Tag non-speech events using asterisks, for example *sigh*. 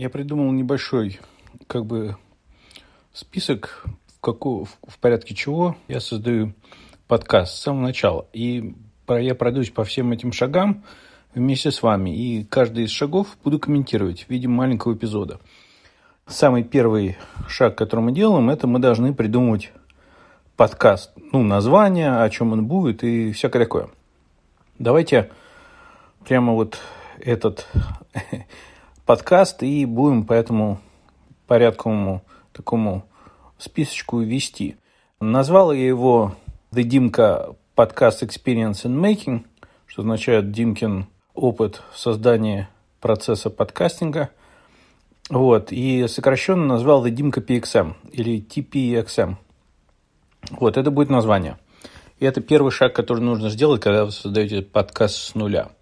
Я придумал небольшой как бы список, в, какого, в порядке чего я создаю подкаст с самого начала. И я пройдусь по всем этим шагам вместе с вами. И каждый из шагов буду комментировать в виде маленького эпизода. Самый первый шаг, который мы делаем, это мы должны придумать подкаст. Ну, название, о чем он будет и всякое такое. Давайте прямо вот этот *laughs* подкаст и будем по этому порядковому такому списочку вести. Назвал я его The Dimka Podcast Experience in Making, что означает Димкин опыт создания процесса подкастинга. Вот, и сокращенно назвал The Dimka PXM или TPXM. Вот, это будет название. И это первый шаг, который нужно сделать, когда вы создаете подкаст с нуля –